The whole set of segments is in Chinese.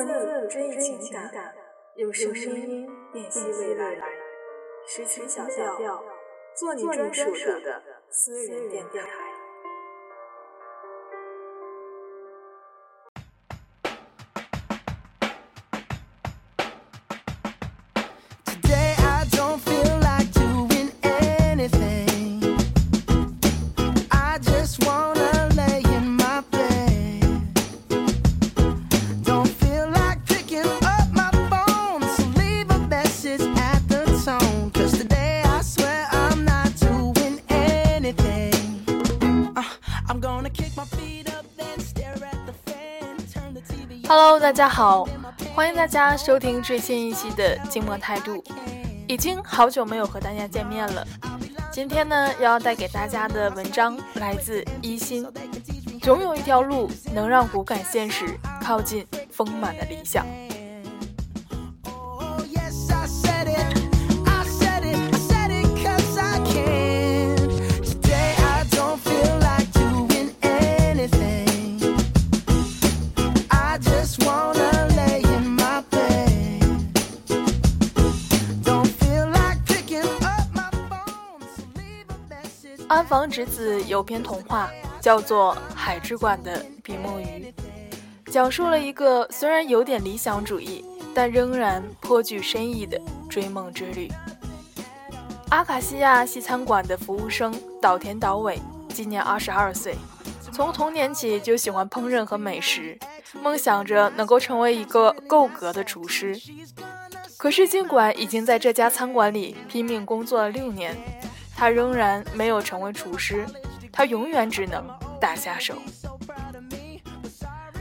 文字追忆情感，用声音辨析未来。诗情小调，做你专属的私人电台。大家好，欢迎大家收听最新一期的《静默态度》。已经好久没有和大家见面了。今天呢，要带给大家的文章来自一心。总有一条路能让骨感现实靠近丰满的理想。安房直子有篇童话，叫做《海之馆的比目鱼》，讲述了一个虽然有点理想主义，但仍然颇具深意的追梦之旅。阿卡西亚西餐馆的服务生岛田岛尾今年二十二岁，从童年起就喜欢烹饪和美食，梦想着能够成为一个够格的厨师。可是，尽管已经在这家餐馆里拼命工作了六年。他仍然没有成为厨师，他永远只能打下手。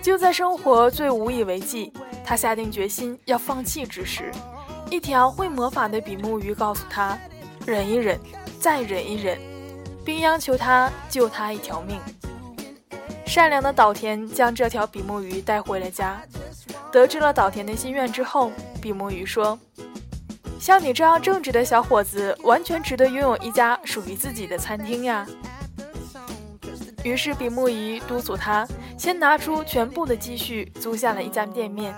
就在生活最无以为继，他下定决心要放弃之时，一条会魔法的比目鱼告诉他：“忍一忍，再忍一忍，并央求他救他一条命。”善良的岛田将这条比目鱼带回了家。得知了岛田的心愿之后，比目鱼说。像你这样正直的小伙子，完全值得拥有一家属于自己的餐厅呀。于是比目鱼督促他先拿出全部的积蓄租下了一家店面，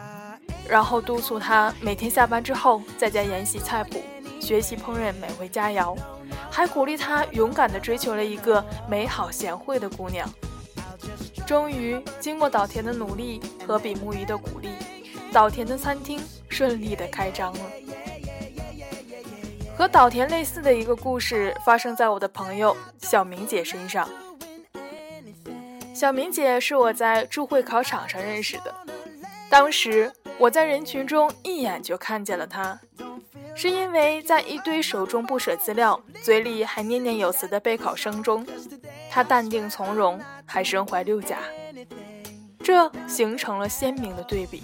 然后督促他每天下班之后在家研习菜谱，学习烹饪美味佳肴，还鼓励他勇敢地追求了一个美好贤惠的姑娘。终于，经过岛田的努力和比目鱼的鼓励，岛田的餐厅顺利地开张了。和岛田类似的一个故事发生在我的朋友小明姐身上。小明姐是我在驻会考场上认识的，当时我在人群中一眼就看见了她，是因为在一堆手中不舍资料、嘴里还念念有词的备考生中，她淡定从容，还身怀六甲，这形成了鲜明的对比。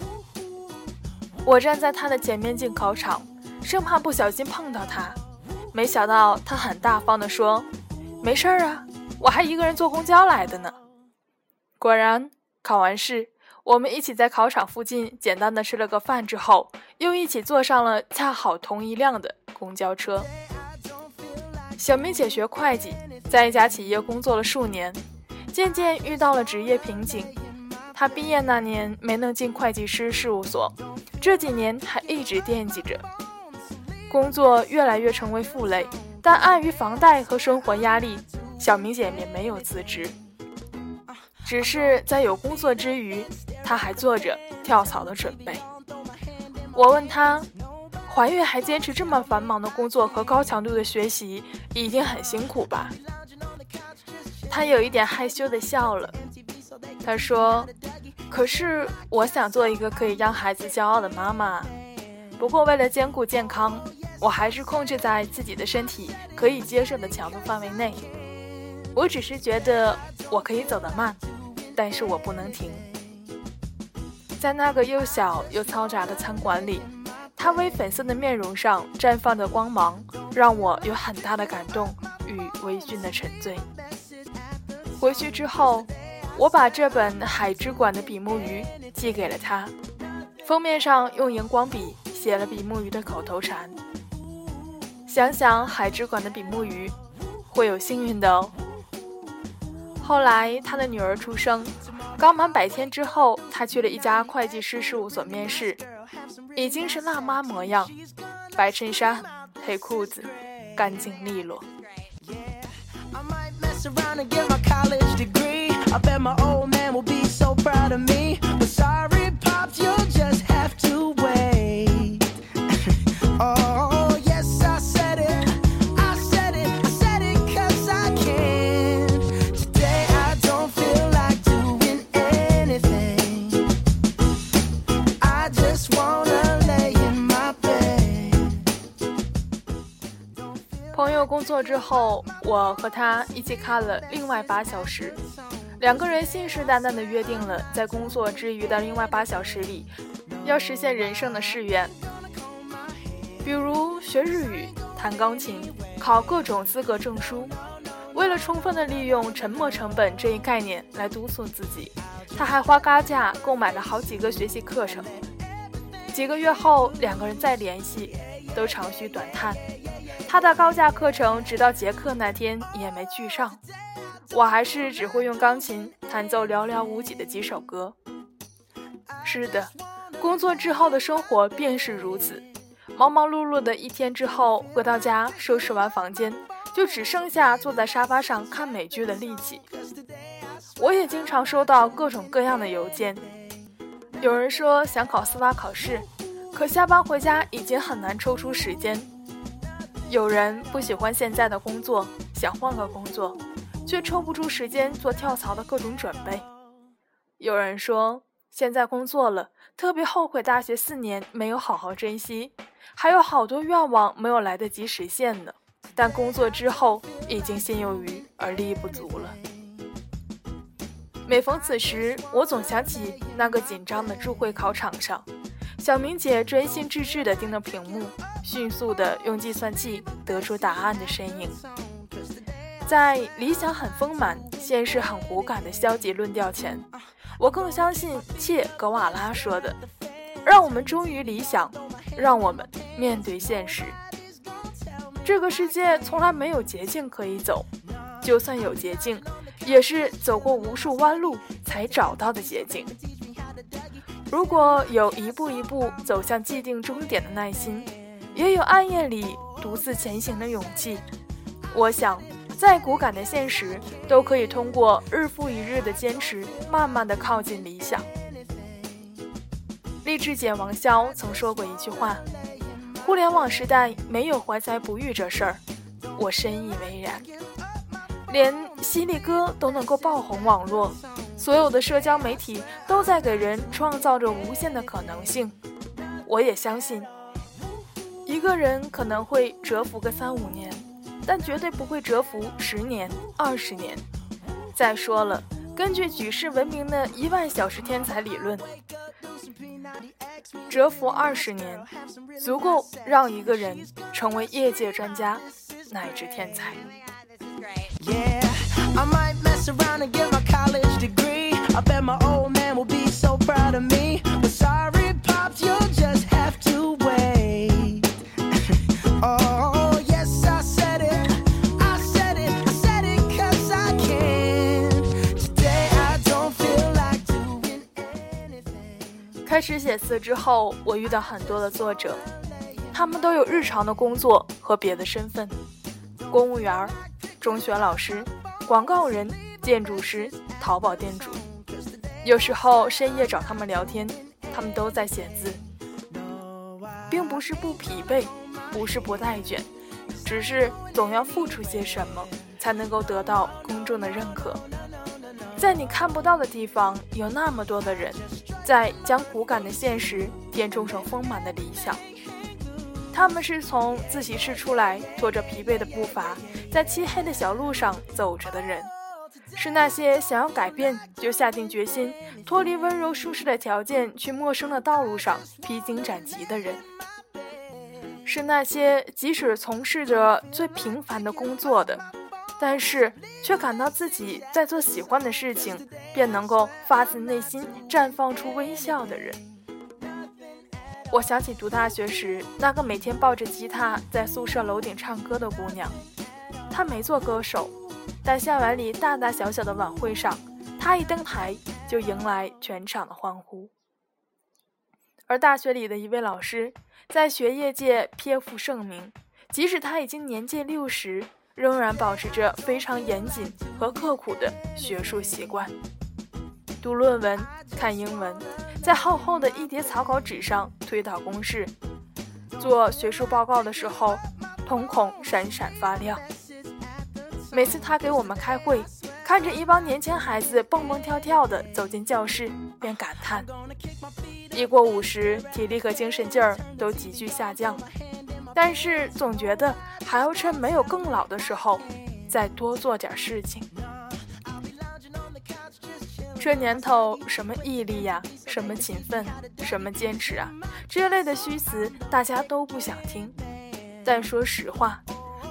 我站在她的前面进考场。生怕不小心碰到他，没想到他很大方地说：“没事儿啊，我还一个人坐公交来的呢。”果然，考完试，我们一起在考场附近简单的吃了个饭之后，又一起坐上了恰好同一辆的公交车。小明姐学会计，在一家企业工作了数年，渐渐遇到了职业瓶颈。她毕业那年没能进会计师事务所，这几年还一直惦记着。工作越来越成为负累，但碍于房贷和生活压力，小明姐也没有辞职。只是在有工作之余，她还做着跳槽的准备。我问她，怀孕还坚持这么繁忙的工作和高强度的学习，一定很辛苦吧？她有一点害羞的笑了。她说：“可是我想做一个可以让孩子骄傲的妈妈。不过为了兼顾健康。”我还是控制在自己的身体可以接受的强度范围内。我只是觉得我可以走得慢，但是我不能停。在那个又小又嘈杂的餐馆里，他微粉色的面容上绽放的光芒，让我有很大的感动与微醺的沉醉。回去之后，我把这本《海之馆的比目鱼》寄给了他，封面上用荧光笔写了比目鱼的口头禅。想想海之馆的比目鱼，会有幸运的哦。后来他的女儿出生，刚满百天之后，他去了一家会计师事务所面试，已经是辣妈模样，白衬衫、黑裤子，干净利落。工作之后，我和他一起看了另外八小时。两个人信誓旦旦地约定了，在工作之余的另外八小时里，要实现人生的誓愿，比如学日语、弹钢琴、考各种资格证书。为了充分地利用沉没成本这一概念来督促自己，他还花高价购买了好几个学习课程。几个月后，两个人再联系，都长吁短叹。他的高价课程直到结课那天也没去上，我还是只会用钢琴弹奏寥寥无几的几首歌。是的，工作之后的生活便是如此，忙忙碌碌的一天之后，回到家收拾完房间，就只剩下坐在沙发上看美剧的力气。我也经常收到各种各样的邮件，有人说想考司法考试，可下班回家已经很难抽出时间。有人不喜欢现在的工作，想换个工作，却抽不出时间做跳槽的各种准备。有人说现在工作了，特别后悔大学四年没有好好珍惜，还有好多愿望没有来得及实现呢。但工作之后已经心有余而力不足了。每逢此时，我总想起那个紧张的注会考场上。小明姐专心致志地盯着屏幕，迅速地用计算器得出答案的身影。在理想很丰满，现实很骨感的消极论调前，我更相信切格瓦拉说的：“让我们忠于理想，让我们面对现实。这个世界从来没有捷径可以走，就算有捷径，也是走过无数弯路才找到的捷径。”如果有一步一步走向既定终点的耐心，也有暗夜里独自前行的勇气，我想，再骨感的现实都可以通过日复一日的坚持，慢慢的靠近理想。励志姐王潇曾说过一句话：“互联网时代没有怀才不遇这事儿。”我深以为然。连犀利哥都能够爆红网络，所有的社交媒体都在给人创造着无限的可能性。我也相信，一个人可能会蛰伏个三五年，但绝对不会蛰伏十年、二十年。再说了，根据举世闻名的一万小时天才理论，蛰伏二十年，足够让一个人成为业界专家乃至天才。开始写词之后，我遇到很多的作者，他们都有日常的工作和别的身份，公务员。中学老师、广告人、建筑师、淘宝店主，有时候深夜找他们聊天，他们都在写字，并不是不疲惫，不是不带卷，只是总要付出些什么，才能够得到公众的认可。在你看不到的地方，有那么多的人，在将骨感的现实填充成丰满的理想。他们是从自习室出来，拖着疲惫的步伐，在漆黑的小路上走着的人，是那些想要改变就下定决心脱离温柔舒适的条件，去陌生的道路上披荆斩棘的人，是那些即使从事着最平凡的工作的，但是却感到自己在做喜欢的事情，便能够发自内心绽放出微笑的人。我想起读大学时那个每天抱着吉他在宿舍楼顶唱歌的姑娘，她没做歌手，但校园里大大小小的晚会上，她一登台就迎来全场的欢呼。而大学里的一位老师，在学业界颇负盛名，即使他已经年近六十，仍然保持着非常严谨和刻苦的学术习惯。读论文、看英文，在厚厚的一叠草稿纸上推导公式，做学术报告的时候，瞳孔闪闪发亮。每次他给我们开会，看着一帮年轻孩子蹦蹦跳跳的走进教室，便感叹：一过五十，体力和精神劲儿都急剧下降。但是总觉得还要趁没有更老的时候，再多做点事情。这年头，什么毅力呀，什么勤奋，什么坚持啊，这类的虚词大家都不想听。但说实话，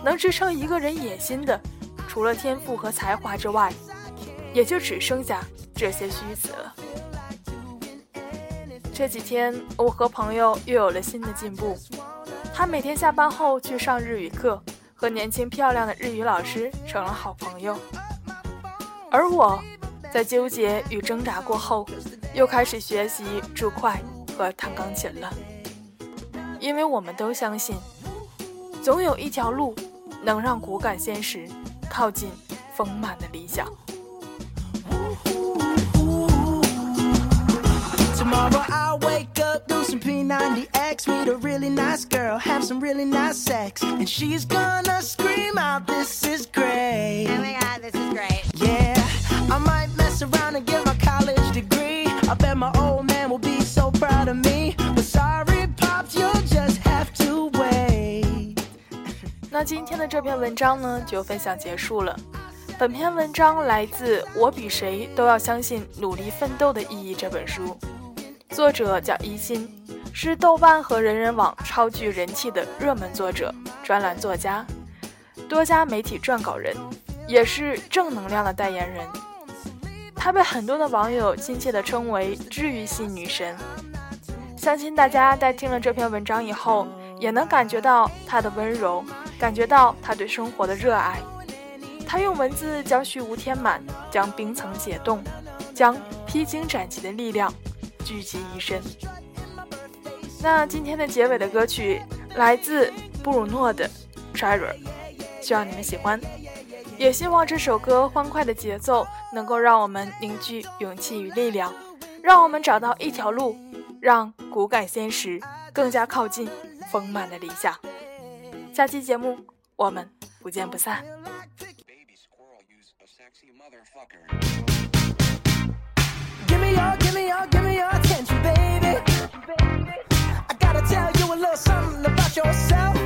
能支撑一个人野心的，除了天赋和才华之外，也就只剩下这些虚词了。这几天，我和朋友又有了新的进步。他每天下班后去上日语课，和年轻漂亮的日语老师成了好朋友，而我。在纠结与挣扎过后，又开始学习铸块和弹钢琴了。因为我们都相信，总有一条路能让骨感现实靠近丰满的理想。那今天的这篇文章呢，就分享结束了。本篇文章来自《我比谁都要相信努力奋斗的意义》这本书，作者叫一心，是豆瓣和人人网超具人气的热门作者、专栏作家，多家媒体撰稿人，也是正能量的代言人。她被很多的网友亲切地称为“治愈系女神”。相信大家在听了这篇文章以后，也能感觉到她的温柔，感觉到她对生活的热爱。她用文字将虚无填满，将冰层解冻，将披荆斩棘的力量聚集一身。那今天的结尾的歌曲来自布鲁诺的《Cherry》，希望你们喜欢。也希望这首歌欢快的节奏能够让我们凝聚勇气与力量，让我们找到一条路，让骨感现实更加靠近丰满的理想。下期节目我们不见不散。me your, give me your, give me your attention, baby. I gotta tell you a little something about yourself.